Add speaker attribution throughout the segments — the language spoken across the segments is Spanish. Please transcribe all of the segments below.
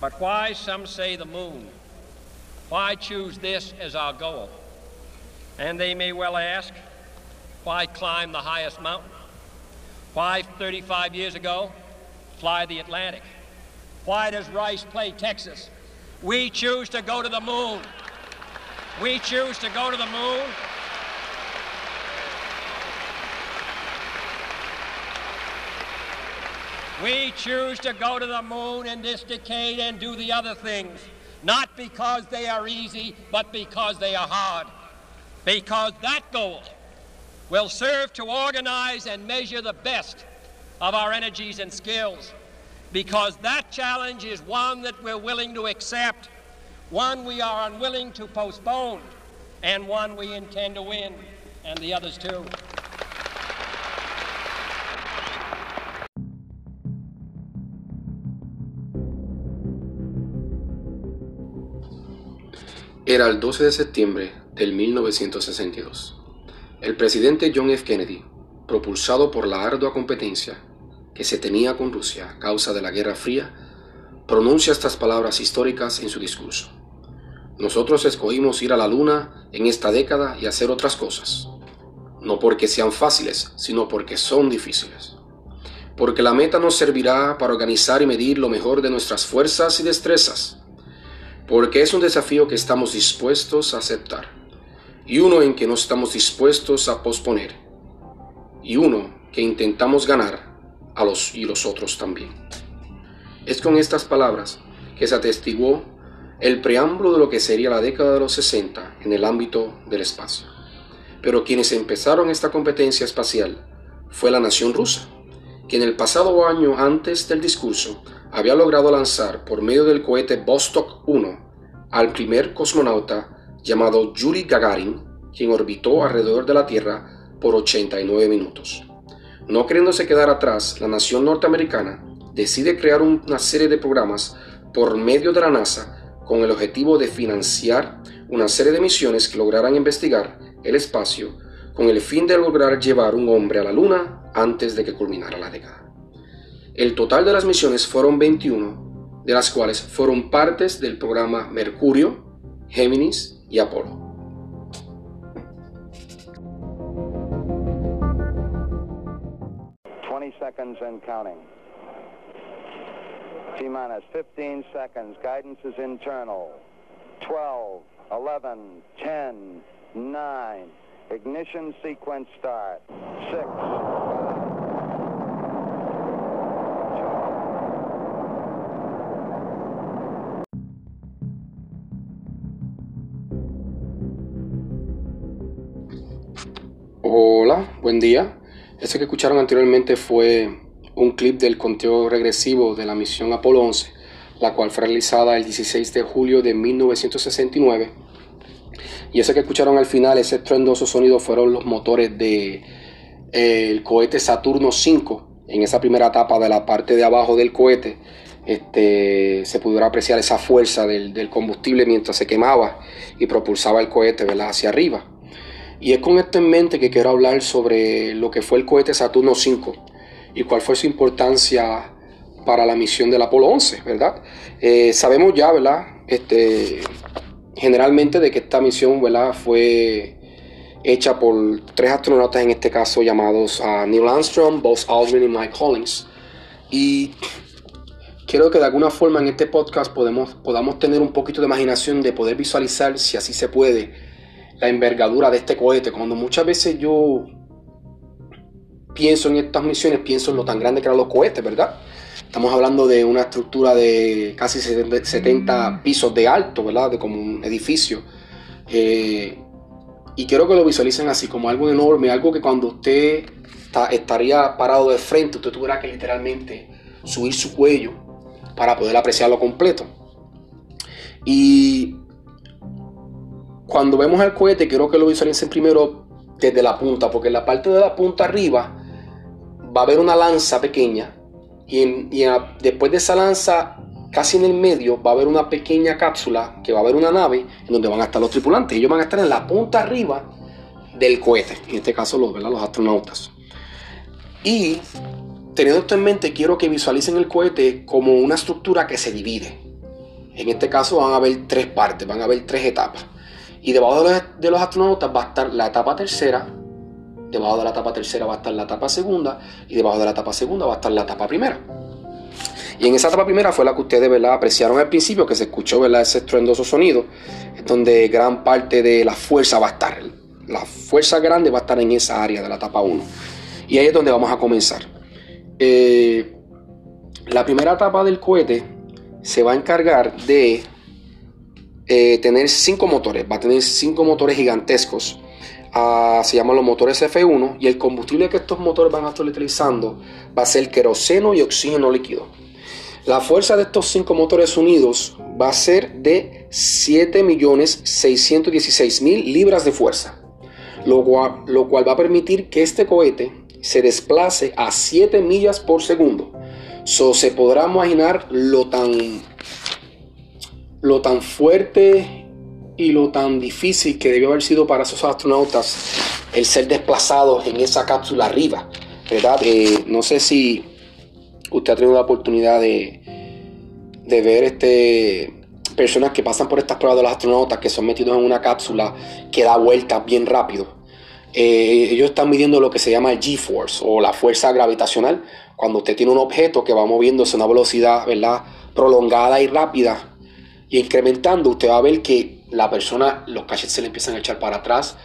Speaker 1: But why, some say, the moon? Why choose this as our goal? And they may well ask, why climb the highest mountain? Why, 35 years ago, fly the Atlantic? Why does Rice play Texas? We choose to go to the moon. We choose to go to the moon. We choose to go to the moon in this decade and do the other things, not because they are easy, but because they are hard. Because that goal will serve to organize and measure the best of our energies and skills. Because that challenge is one that we're willing to accept, one we are unwilling to postpone, and one we intend to win, and the others too.
Speaker 2: Era el 12 de septiembre del 1962. El presidente John F. Kennedy, propulsado por la ardua competencia que se tenía con Rusia a causa de la Guerra Fría, pronuncia estas palabras históricas en su discurso. Nosotros escogimos ir a la Luna en esta década y hacer otras cosas, no porque sean fáciles, sino porque son difíciles. Porque la meta nos servirá para organizar y medir lo mejor de nuestras fuerzas y destrezas, porque es un desafío que estamos dispuestos a aceptar, y uno en que no estamos dispuestos a posponer, y uno que intentamos ganar a los y los otros también. Es con estas palabras que se atestiguó el preámbulo de lo que sería la década de los 60 en el ámbito del espacio. Pero quienes empezaron esta competencia espacial fue la nación rusa, que en el pasado año antes del discurso había logrado lanzar por medio del cohete Vostok 1 al primer cosmonauta llamado Yuri Gagarin, quien orbitó alrededor de la Tierra por 89 minutos. No queriéndose quedar atrás, la nación norteamericana decide crear una serie de programas por medio de la NASA con el objetivo de financiar una serie de misiones que lograran investigar el espacio con el fin de lograr llevar un hombre a la Luna antes de que culminara la década. El total de las misiones fueron 21, de las cuales fueron partes del programa Mercurio, Géminis y Apolo.
Speaker 3: seconds and counting. T minus 15 seconds. Guidance is internal. 12, 11, 10, 9. Ignition sequence start. 6.
Speaker 2: Buen día. Este que escucharon anteriormente fue un clip del conteo regresivo de la misión Apolo 11, la cual fue realizada el 16 de julio de 1969. Y ese que escucharon al final, ese estruendoso sonido, fueron los motores del de, cohete Saturno V. En esa primera etapa de la parte de abajo del cohete, este, se pudiera apreciar esa fuerza del, combustible mientras se quemaba y propulsaba el cohete hacia arriba. Y es con esto en mente que quiero hablar sobre lo que fue el cohete Saturno V y cuál fue su importancia para la misión del Apolo 11, ¿verdad? Eh, sabemos ya, ¿verdad? Este, generalmente de que esta misión, ¿verdad? Fue hecha por tres astronautas en este caso llamados a Neil Armstrong, Buzz Aldrin y Mike Collins. Y quiero que de alguna forma en este podcast podemos, podamos tener un poquito de imaginación de poder visualizar, si así se puede, la envergadura de este cohete. Cuando muchas veces yo pienso en estas misiones, pienso en lo tan grande que eran los cohetes, ¿verdad? Estamos hablando de una estructura de casi 70 pisos de alto, ¿verdad? De como un edificio. Eh, y quiero que lo visualicen así, como algo enorme, algo que cuando usted estaría parado de frente, usted tuviera que literalmente subir su cuello para poder apreciarlo completo. Y cuando vemos el cohete, quiero que lo visualicen primero desde la punta, porque en la parte de la punta arriba va a haber una lanza pequeña y, después de esa lanza, casi en el medio, va a haber una pequeña cápsula que va a haber una nave en donde van a estar los tripulantes. Ellos van a estar en la punta arriba del cohete, en este caso los, los astronautas. Y teniendo esto en mente, quiero que visualicen el cohete como una estructura que se divide. En este caso van a haber tres partes, van a haber tres etapas. Y debajo de los, de los astronautas va a estar la etapa tercera, debajo de la etapa tercera va a estar la etapa segunda y debajo de la etapa segunda va a estar la etapa primera. Y en esa etapa primera fue la que ustedes ¿verdad? apreciaron al principio, que se escuchó ¿verdad? ese estruendoso sonido, donde gran parte de la fuerza va a estar. La fuerza grande va a estar en esa área de la etapa 1. Y ahí es donde vamos a comenzar. Eh, la primera etapa del cohete se va a encargar de eh, tener cinco motores. Va a tener cinco motores gigantescos. Ah, se llaman los motores F1 y el combustible que estos motores van a estar utilizando va a ser queroseno y oxígeno líquido. La fuerza de estos cinco motores unidos va a ser de 7.616.000 libras de fuerza, lo cual, lo cual va a permitir que este cohete se desplace a 7 millas por segundo. So, se podrá imaginar lo tan, lo tan fuerte y lo tan difícil que debió haber sido para esos astronautas el ser desplazados en esa cápsula arriba, ¿verdad? Eh, no sé si usted ha tenido la oportunidad de, de ver este, personas que pasan por estas pruebas de los astronautas que son metidos en una cápsula que da vueltas bien rápido. Eh, ellos están midiendo lo que se llama el G-force o la fuerza gravitacional. Cuando usted tiene un objeto que va moviéndose a una velocidad ¿verdad? prolongada y rápida y incrementando, usted va a ver que la persona, los cachetes se le empiezan a echar para atrás,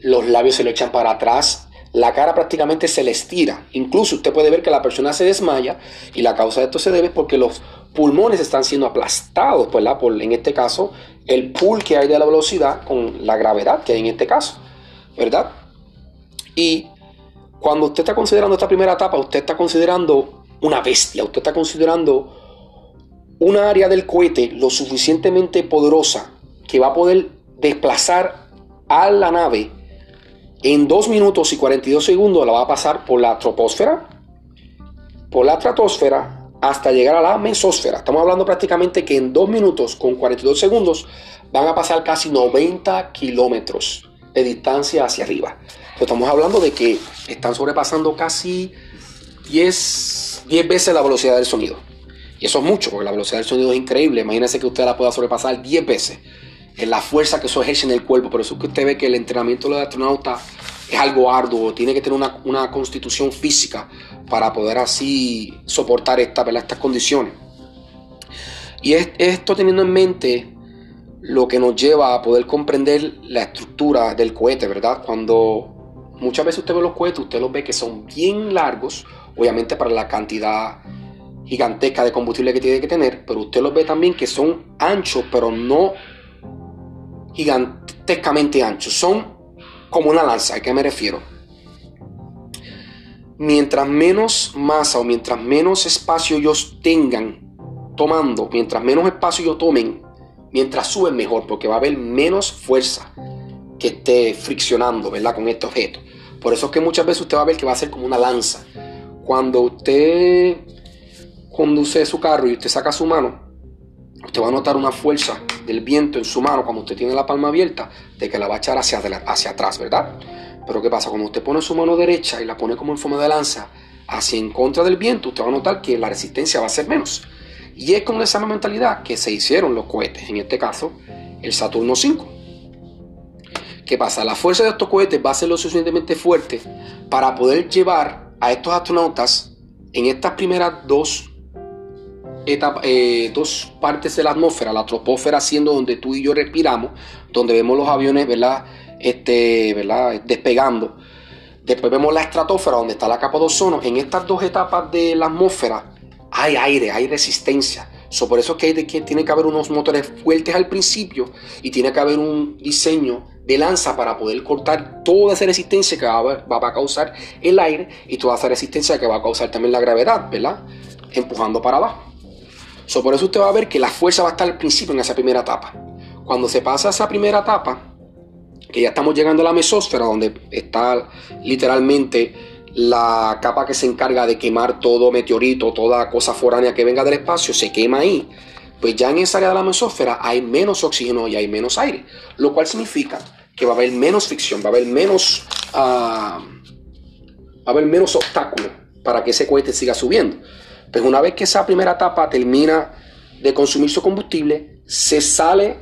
Speaker 2: los labios se le echan para atrás, la cara prácticamente se le estira. Incluso usted puede ver que la persona se desmaya y la causa de esto se debe porque los pulmones están siendo aplastados, pues, por en este caso el pull que hay de la velocidad con la gravedad que hay en este caso, ¿verdad? Y cuando usted está considerando esta primera etapa, usted está considerando una bestia, usted está considerando una área del cohete lo suficientemente poderosa que va a poder desplazar a la nave en 2 minutos y 42 segundos la va a pasar por la troposfera, por la estratosfera, hasta llegar a la mesósfera. Estamos hablando prácticamente que en 2 minutos con 42 segundos van a pasar casi 90 kilómetros de distancia hacia arriba. estamos hablando de que están sobrepasando casi 10, 10 veces la velocidad del sonido. Y eso es mucho, porque la velocidad del sonido es increíble. Imagínense que usted la pueda sobrepasar 10 veces en la fuerza que eso ejerce en el cuerpo. Por eso es que usted ve que el entrenamiento de los astronautas es algo arduo, tiene que tener una, constitución física para poder así soportar esta, estas condiciones. Y es, esto teniendo en mente lo que nos lleva a poder comprender la estructura del cohete, ¿verdad? Cuando muchas veces usted ve los cohetes, usted los ve que son bien largos, obviamente para la cantidad gigantesca de combustible que tiene que tener, pero usted los ve también que son anchos, pero no gigantescamente anchos. Son como una lanza. ¿A qué me refiero? Mientras menos masa o mientras menos espacio ellos tengan tomando, mientras menos espacio ellos tomen, mientras suben mejor, porque va a haber menos fuerza que esté friccionando, ¿verdad? Con este objeto. Por eso es que muchas veces usted va a ver que va a ser como una lanza. Cuando usted conduce su carro y usted saca su mano, usted va a notar una fuerza del viento en su mano cuando usted tiene la palma abierta, de que la va a echar hacia, hacia atrás, ¿verdad? Pero ¿qué pasa? Cuando usted pone su mano derecha y la pone como en forma de lanza hacia en contra del viento, usted va a notar que la resistencia va a ser menos. Y es con esa mentalidad que se hicieron los cohetes, en este caso el Saturno 5. ¿Qué pasa? La fuerza de estos cohetes va a ser lo suficientemente fuerte para poder llevar a estos astronautas en estas primeras dos eh, dos partes de la atmósfera, la troposfera siendo donde tú y yo respiramos, donde vemos los aviones, ¿verdad? Este, ¿verdad? Despegando. Después vemos la estratosfera, donde está la capa de ozono. En estas dos etapas de la atmósfera hay aire, hay resistencia. por eso es que, que tiene que haber unos motores fuertes al principio y tiene que haber un diseño de lanza para poder cortar toda esa resistencia que va, va, a causar el aire y toda esa resistencia que va a causar también la gravedad, ¿verdad? Empujando para abajo por eso usted va a ver que la fuerza va a estar al principio en esa primera etapa. Cuando se pasa esa primera etapa, que ya estamos llegando a la mesósfera, donde está literalmente la capa que se encarga de quemar todo meteorito, toda cosa foránea que venga del espacio, se quema ahí. Pues ya en esa área de la mesósfera hay menos oxígeno y hay menos aire, lo cual significa que va a haber menos fricción, va a haber menos, uh, va a haber menos obstáculos para que ese cohete siga subiendo. Pues una vez que esa primera etapa termina de consumir su combustible, se sale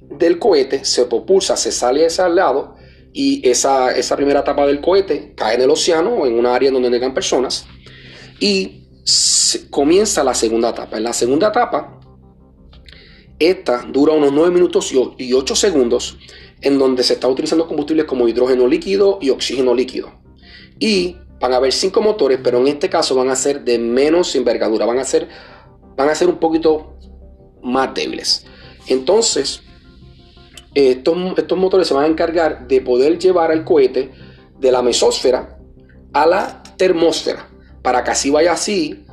Speaker 2: del cohete, se propulsa, se sale hacia el lado y esa, esa primera etapa del cohete cae en el océano o en una área donde llegan personas y comienza la segunda etapa. En la segunda etapa, esta dura unos 9 minutos y 8 segundos en donde se está utilizando combustibles como hidrógeno líquido y oxígeno líquido. Y van a haber cinco motores, pero en este caso van a ser de menos envergadura, van a ser, van a ser un poquito más débiles. Entonces, estos, estos motores se van a encargar de poder llevar al cohete de la mesósfera a la termósfera, para que así vaya así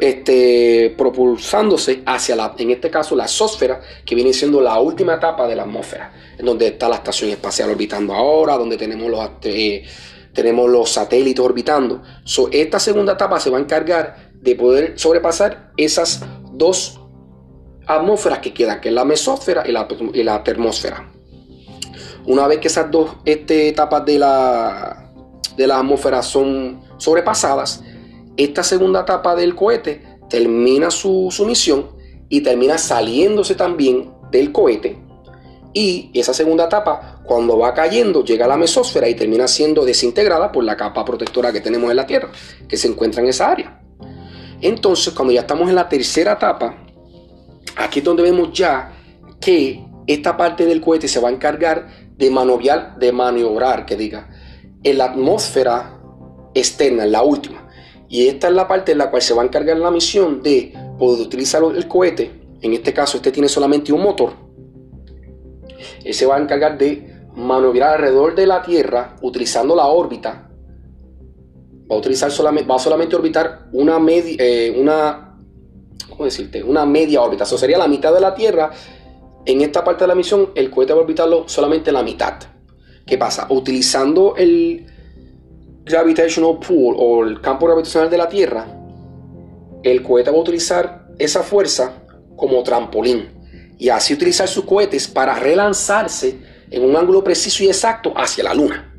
Speaker 2: este, propulsándose hacia la, en este caso, la exósfera, que viene siendo la última etapa de la atmósfera, en donde está la estación espacial orbitando ahora, donde tenemos los, eh, tenemos los satélites orbitando. esta segunda etapa se va a encargar de poder sobrepasar esas dos atmósferas que quedan, que es la mesósfera y la, termósfera. Una vez que esas dos este, etapas de la, de atmósfera son sobrepasadas, esta segunda etapa del cohete termina su, misión y termina saliéndose también del cohete. Y esa segunda etapa, cuando va cayendo, llega a la mesósfera y termina siendo desintegrada por la capa protectora que tenemos en la Tierra, que se encuentra en esa área. Entonces, cuando ya estamos en la tercera etapa, aquí es donde vemos ya que esta parte del cohete se va a encargar de maniobrar, de maniobrar, que diga, en la atmósfera externa, en la última. Y esta es la parte en la cual se va a encargar la misión de poder utilizar el cohete. En este caso, este tiene solamente un motor. Él se va a encargar de maniobrar alrededor de la Tierra utilizando la órbita. Va a utilizar solamente, va a orbitar una media, eh, una, ¿cómo decirte? Una media órbita. Eso sería la mitad de la Tierra. En esta parte de la misión, el cohete va a orbitarlo solamente la mitad. ¿Qué pasa? Utilizando el, gravitational pool o el campo gravitacional de la Tierra, el cohete va a utilizar esa fuerza como trampolín y así utilizar sus cohetes para relanzarse en un ángulo preciso y exacto hacia la Luna.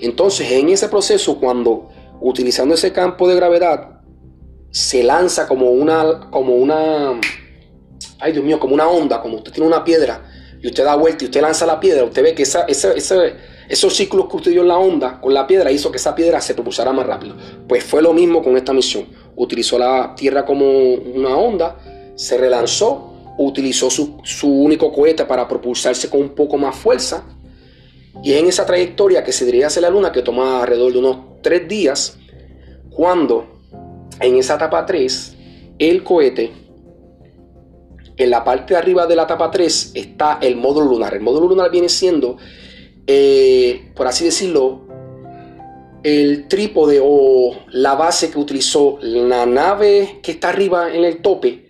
Speaker 2: Entonces, en ese proceso, cuando utilizando ese campo de gravedad se lanza como una, como una, ay Dios mío, como una onda, como usted tiene una piedra y usted da vuelta y usted lanza la piedra, usted ve que esa, esa, esos ciclos que usted dio en la onda con la piedra hizo que esa piedra se propulsara más rápido. Pues fue lo mismo con esta misión. Utilizó la Tierra como una onda, se relanzó, utilizó su, único cohete para propulsarse con un poco más fuerza. Y es en esa trayectoria que se dirige hacia la Luna, que toma alrededor de unos tres días, cuando en esa etapa 3, el cohete, en la parte de arriba de la etapa 3 está el módulo lunar. El módulo lunar viene siendo eh, por así decirlo, el trípode o la base que utilizó la nave que está arriba en el tope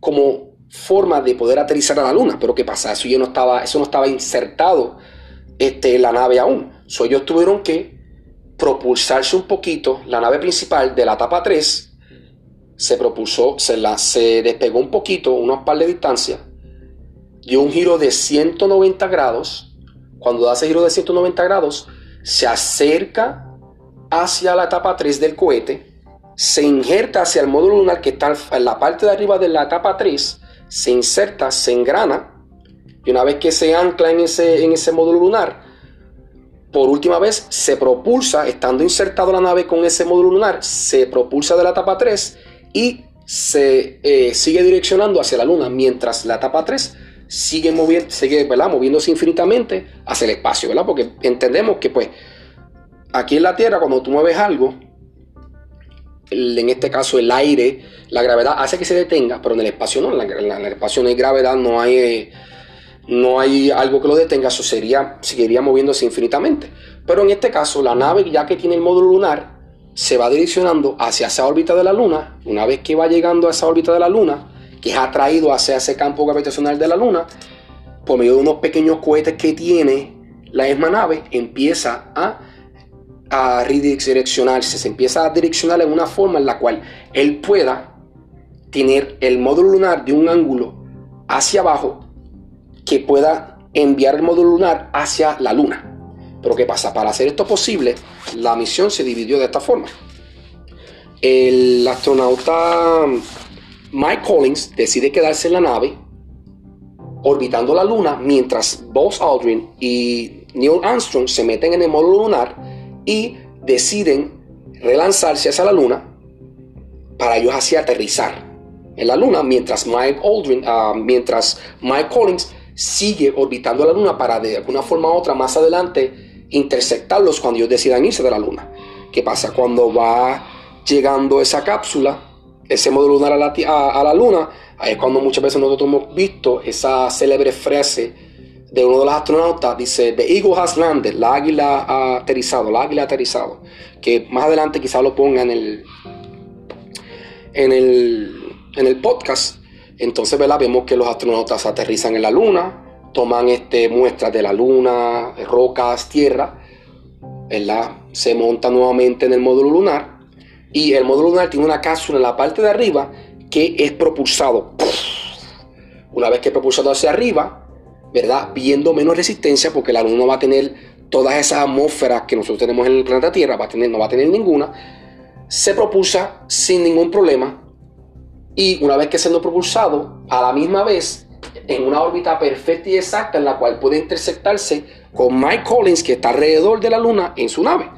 Speaker 2: como forma de poder aterrizar a la luna. Pero ¿qué pasa? Eso, ya no, estaba, eso no estaba insertado este, en la nave aún. So, ellos tuvieron que propulsarse un poquito. La nave principal de la etapa 3 se propulsó, se, la, se despegó un poquito, unos par de distancia, dio un giro de 190 grados cuando da ese giro de 190 grados, se acerca hacia la etapa 3 del cohete, se injerta hacia el módulo lunar que está en la parte de arriba de la etapa 3, se inserta, se engrana, y una vez que se ancla en ese, en ese módulo lunar, por última vez se propulsa, estando insertado la nave con ese módulo lunar, se propulsa de la etapa 3 y se eh, sigue direccionando hacia la luna, mientras la etapa 3 sigue, moviendo, sigue moviéndose infinitamente hacia el espacio, ¿verdad? Porque entendemos que pues aquí en la Tierra cuando tú mueves algo, en este caso el aire, la gravedad hace que se detenga, pero en el espacio no, en, el espacio no hay gravedad, no hay, no hay algo que lo detenga, eso sería, seguiría moviéndose infinitamente. Pero en este caso la nave ya que tiene el módulo lunar, se va direccionando hacia esa órbita de la Luna, una vez que va llegando a esa órbita de la Luna, que es atraído hacia ese campo gravitacional de la Luna, por medio de unos pequeños cohetes que tiene la misma nave, empieza a, a redireccionarse, se empieza a direccionar en una forma en la cual él pueda tener el módulo lunar de un ángulo hacia abajo que pueda enviar el módulo lunar hacia la Luna. Pero ¿qué pasa? Para hacer esto posible, la misión se dividió de esta forma. El astronauta Mike Collins decide quedarse en la nave orbitando la luna mientras Buzz Aldrin y Neil Armstrong se meten en el módulo lunar y deciden relanzarse hacia la luna para ellos así aterrizar en la luna mientras Mike Aldrin, ah, mientras Mike Collins sigue orbitando la luna para de alguna forma u otra más adelante intersectarlos cuando ellos decidan irse de la luna. ¿Qué pasa? Cuando va llegando esa cápsula, ese módulo lunar a la, a la luna, Ahí es cuando muchas veces nosotros hemos visto esa célebre frase de uno de los astronautas, dice, The Eagle has la águila ha aterrizado, la águila ha aterrizado, que más adelante quizás lo ponga en el, en el, en el podcast. Entonces, ¿verdad? Vemos que los astronautas aterrizan en la luna, toman este, muestras de la luna, rocas, tierra, ¿verdad? Se monta nuevamente en el módulo lunar y el módulo lunar tiene una cápsula en la parte de arriba que es propulsado. Una vez que es propulsado hacia arriba, ¿verdad? Viendo menos resistencia, porque la luna no va a tener todas esas atmósferas que nosotros tenemos en el planeta Tierra, va a tener, no va a tener ninguna, se propulsa sin ningún problema. Y una vez que siendo propulsado, a la misma vez, en una órbita perfecta y exacta en la cual puede intersectarse con Mike Collins, que está alrededor de la Luna, en su nave.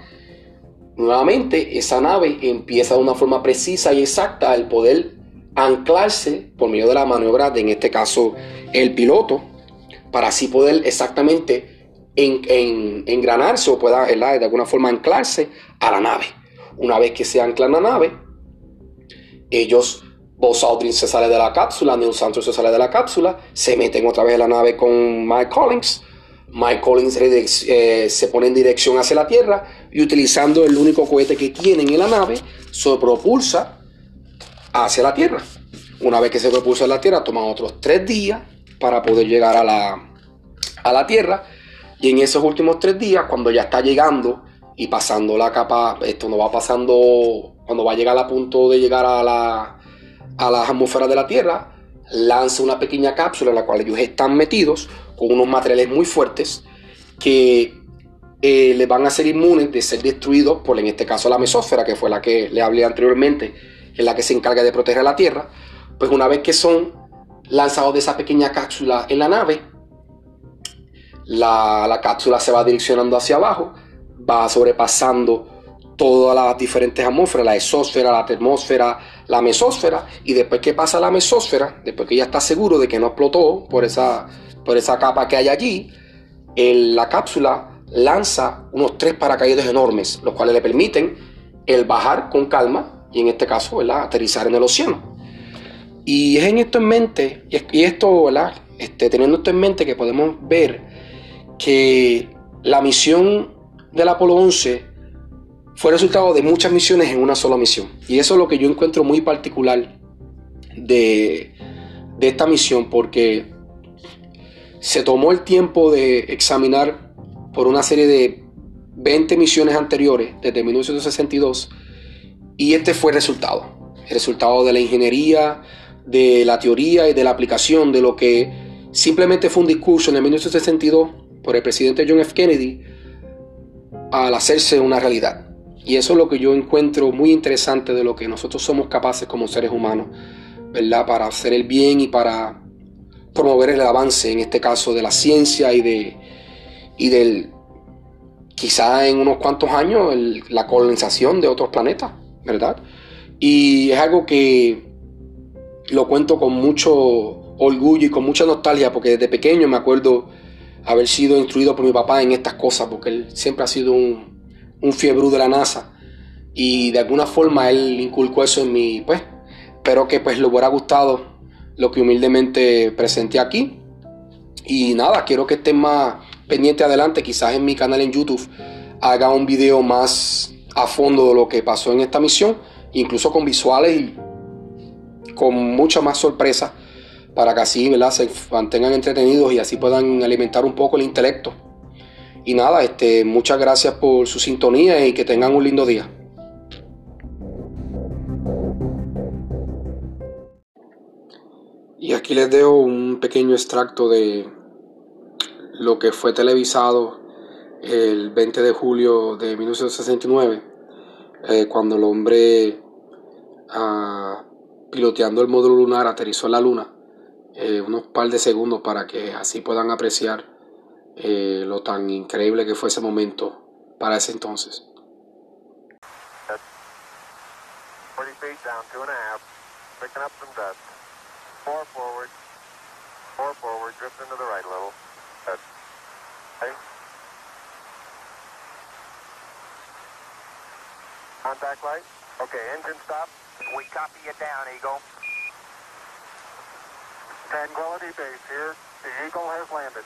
Speaker 2: Nuevamente, esa nave empieza de una forma precisa y exacta el poder anclarse por medio de la maniobra de, en este caso, el piloto, para así poder exactamente en, engranarse o pueda de alguna forma anclarse a la nave. Una vez que se ancla en la nave, ellos, Buzz Aldrin se sale de la cápsula, Neil Santos se sale de la cápsula, se meten otra vez en la nave con Mike Collins. Mike Collins eh, se pone en dirección hacia la Tierra y utilizando el único cohete que tienen en la nave, se propulsa hacia la Tierra. Una vez que se propuso en la Tierra, toman otros tres días para poder llegar a la, a la Tierra. Y en esos últimos tres días, cuando ya está llegando y pasando la capa, esto no va pasando, cuando va a llegar a punto de llegar a la, a las atmósferas de la Tierra, lanza una pequeña cápsula en la cual ellos están metidos con unos materiales muy fuertes que eh, les van a ser inmunes de ser destruidos por, en este caso, la mesósfera, que fue la que le hablé anteriormente, que es la que se encarga de proteger la Tierra, pues una vez que son lanzados de esa pequeña cápsula en la nave, la, cápsula se va direccionando hacia abajo, va sobrepasando todas las diferentes atmósferas, la exósfera, la termósfera, la mesósfera, y después que pasa la mesósfera, después que ya está seguro de que no explotó por esa, por esa capa que hay allí, la cápsula lanza unos tres paracaídas enormes, los cuales le permiten el bajar con calma y en este caso, ¿verdad? aterrizar en el océano. Y es en esto en mente, y esto, ¿verdad? Este, teniendo esto en mente que podemos ver que la misión del Apolo 11 fue resultado de muchas misiones en una sola misión. Y eso es lo que yo encuentro muy particular de, de esta misión, porque se tomó el tiempo de examinar por una serie de 20 misiones anteriores, desde 1962, y este fue el resultado. El resultado de la ingeniería, de la teoría y de la aplicación de lo que simplemente fue un discurso en el 1962 por el presidente John F. Kennedy al hacerse una realidad. Y eso es lo que yo encuentro muy interesante de lo que nosotros somos capaces como seres humanos, ¿verdad? Para hacer el bien y para promover el avance, en este caso, de la ciencia y, de, y del, quizá en unos cuantos años, la colonización de otros planetas. ¿verdad? Y es algo que lo cuento con mucho orgullo y con mucha nostalgia, porque desde pequeño me acuerdo haber sido instruido por mi papá en estas cosas, porque él siempre ha sido un, un fiebre de la NASA. Y de alguna forma él inculcó eso en mí, pues. Espero que pues le hubiera gustado lo que humildemente presenté aquí. Y nada, quiero que estén más pendientes adelante, quizás en mi canal en YouTube haga un video más a fondo de lo que pasó en esta misión, incluso con visuales y con mucha más sorpresa para que así se mantengan entretenidos y así puedan alimentar un poco el intelecto. Y nada, este, muchas gracias por su sintonía y que tengan un lindo día. Y aquí les dejo un pequeño extracto de lo que fue televisado el 20 de julio de 1969, eh, cuando el hombre ah, piloteando el módulo lunar aterrizó en la luna, eh, unos par de segundos para que así puedan apreciar eh, lo tan increíble que fue ese momento para ese entonces.
Speaker 4: 40 feet down, two and a half, picking up some dust. Four forward, four forward, drifting to the right a little. Good. Okay. Contact light. Okay, engine stop.
Speaker 5: We copy you down, Eagle.
Speaker 4: Tranquility Base here. The Eagle has landed.